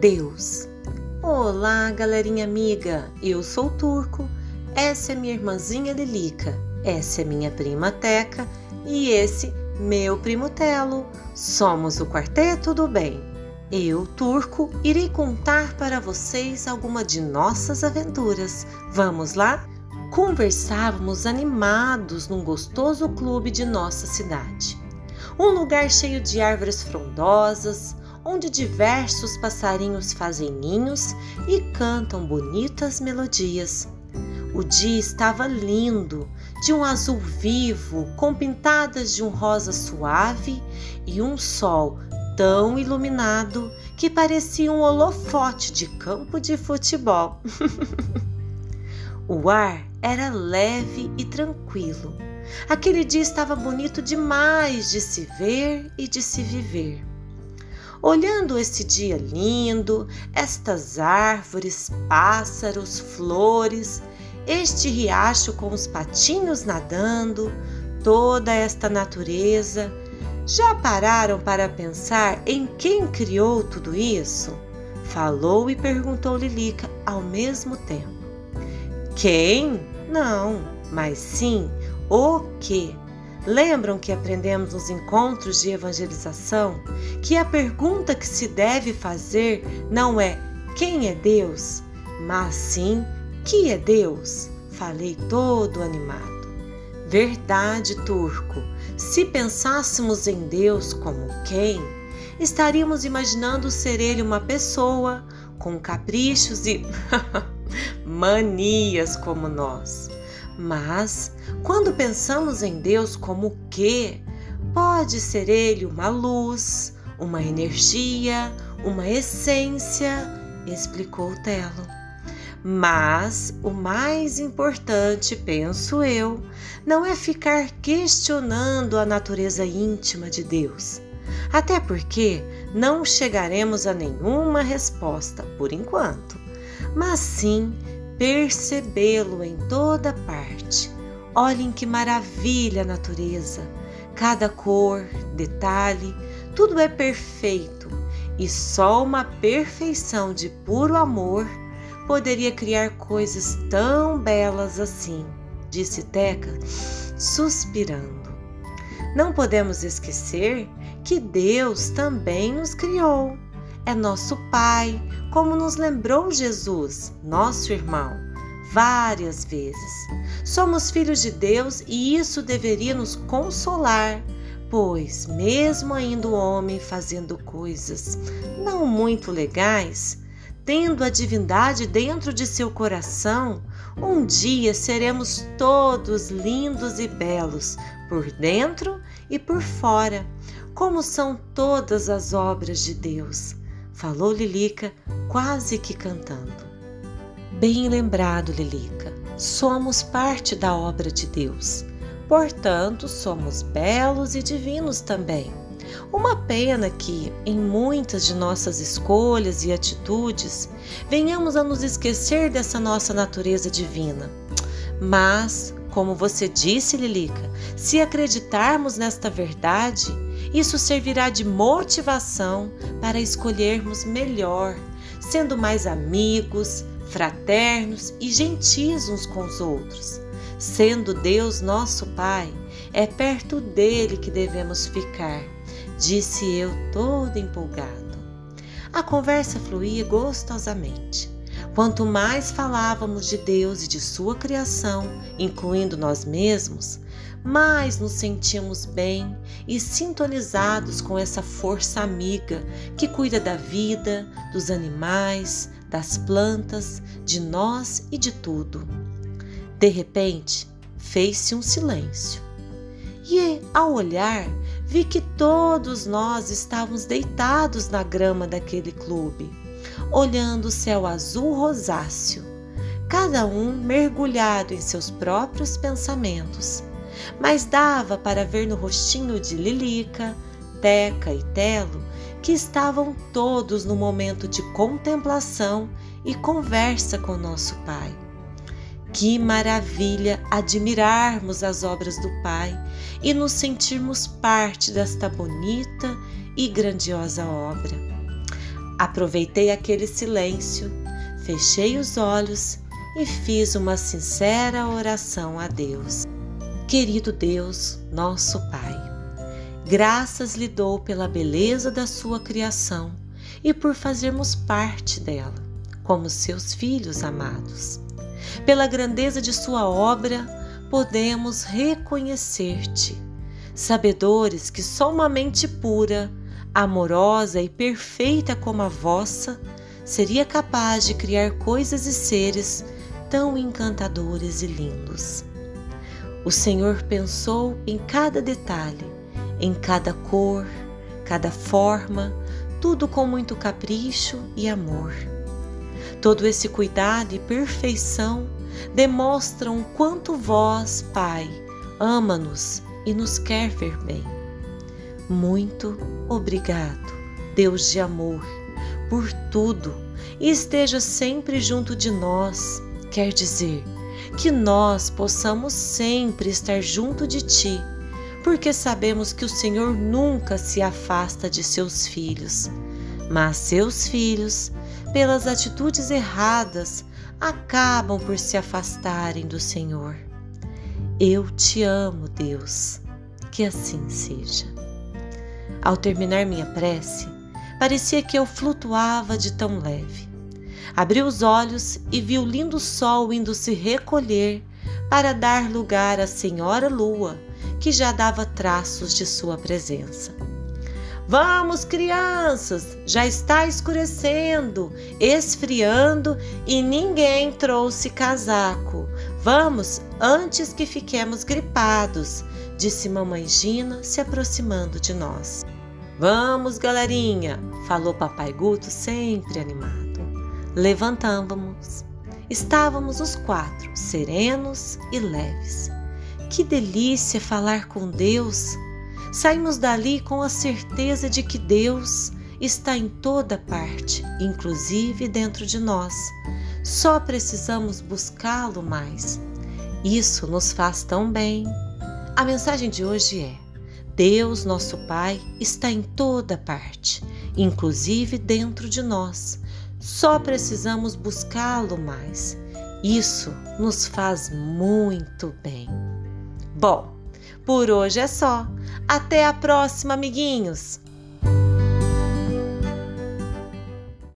Deus. Olá, galerinha amiga. Eu sou o Turco. Essa é minha irmãzinha Lilica. Essa é minha prima Teca e esse meu primo Telo. Somos o Quarteto do Bem. Eu, Turco, irei contar para vocês alguma de nossas aventuras. Vamos lá? Conversávamos animados num gostoso clube de nossa cidade. Um lugar cheio de árvores frondosas, onde diversos passarinhos fazem ninhos e cantam bonitas melodias. O dia estava lindo, de um azul vivo, com pintadas de um rosa suave e um sol tão iluminado que parecia um holofote de campo de futebol. o ar era leve e tranquilo. Aquele dia estava bonito demais de se ver e de se viver. Olhando esse dia lindo, estas árvores, pássaros, flores, este riacho com os patinhos nadando, toda esta natureza, já pararam para pensar em quem criou tudo isso? Falou e perguntou Lilica ao mesmo tempo. Quem? Não, mas sim o que. Lembram que aprendemos nos encontros de evangelização que a pergunta que se deve fazer não é quem é Deus, mas sim que é Deus? Falei todo animado. Verdade, turco. Se pensássemos em Deus como quem, estaríamos imaginando ser ele uma pessoa com caprichos e manias como nós. Mas, quando pensamos em Deus como que, pode ser Ele uma luz, uma energia, uma essência, explicou Telo. Mas o mais importante, penso eu, não é ficar questionando a natureza íntima de Deus. Até porque não chegaremos a nenhuma resposta por enquanto, mas sim percebê-lo em toda parte. Olhem que maravilha a natureza! Cada cor, detalhe, tudo é perfeito e só uma perfeição de puro amor poderia criar coisas tão belas assim, disse Teca, suspirando. Não podemos esquecer que Deus também nos criou é nosso Pai, como nos lembrou Jesus, nosso irmão, várias vezes. Somos filhos de Deus e isso deveria nos consolar, pois, mesmo ainda o homem fazendo coisas não muito legais, tendo a divindade dentro de seu coração, um dia seremos todos lindos e belos, por dentro e por fora, como são todas as obras de Deus falou Lilica, quase que cantando. Bem lembrado, Lilica, somos parte da obra de Deus. Portanto, somos belos e divinos também. Uma pena que, em muitas de nossas escolhas e atitudes, venhamos a nos esquecer dessa nossa natureza divina. Mas, como você disse, Lilica, se acreditarmos nesta verdade, isso servirá de motivação para escolhermos melhor, sendo mais amigos, fraternos e gentis uns com os outros. Sendo Deus nosso Pai, é perto dele que devemos ficar, disse eu todo empolgado. A conversa fluía gostosamente. Quanto mais falávamos de Deus e de sua criação, incluindo nós mesmos, mais nos sentimos bem e sintonizados com essa força amiga que cuida da vida, dos animais, das plantas, de nós e de tudo. De repente, fez-se um silêncio. E, ao olhar, vi que todos nós estávamos deitados na grama daquele clube, olhando o céu azul rosáceo, cada um mergulhado em seus próprios pensamentos mas dava para ver no rostinho de Lilica, Teca e Telo que estavam todos no momento de contemplação e conversa com nosso Pai. Que maravilha admirarmos as obras do Pai e nos sentirmos parte desta bonita e grandiosa obra. Aproveitei aquele silêncio, fechei os olhos e fiz uma sincera oração a Deus. Querido Deus, nosso Pai, graças lhe dou pela beleza da sua criação e por fazermos parte dela, como seus filhos amados. Pela grandeza de sua obra, podemos reconhecer-te, sabedores que só uma mente pura amorosa e perfeita como a vossa, seria capaz de criar coisas e seres tão encantadores e lindos. O Senhor pensou em cada detalhe, em cada cor, cada forma, tudo com muito capricho e amor. Todo esse cuidado e perfeição demonstram quanto vós, Pai, ama-nos e nos quer ver bem. Muito obrigado, Deus de amor, por tudo e esteja sempre junto de nós. Quer dizer, que nós possamos sempre estar junto de Ti, porque sabemos que o Senhor nunca se afasta de seus filhos, mas seus filhos, pelas atitudes erradas, acabam por se afastarem do Senhor. Eu te amo, Deus, que assim seja. Ao terminar minha prece, parecia que eu flutuava de tão leve. Abri os olhos e vi o lindo sol indo se recolher para dar lugar à Senhora Lua, que já dava traços de sua presença. Vamos, crianças, já está escurecendo, esfriando e ninguém trouxe casaco. Vamos antes que fiquemos gripados, disse mamãe Gina, se aproximando de nós. Vamos, galerinha, falou papai Guto, sempre animado. Levantávamos. Estávamos os quatro, serenos e leves. Que delícia falar com Deus! Saímos dali com a certeza de que Deus está em toda parte, inclusive dentro de nós. Só precisamos buscá-lo mais. Isso nos faz tão bem. A mensagem de hoje é: Deus, nosso Pai, está em toda parte, inclusive dentro de nós. Só precisamos buscá-lo mais. Isso nos faz muito bem. Bom, por hoje é só. Até a próxima, amiguinhos!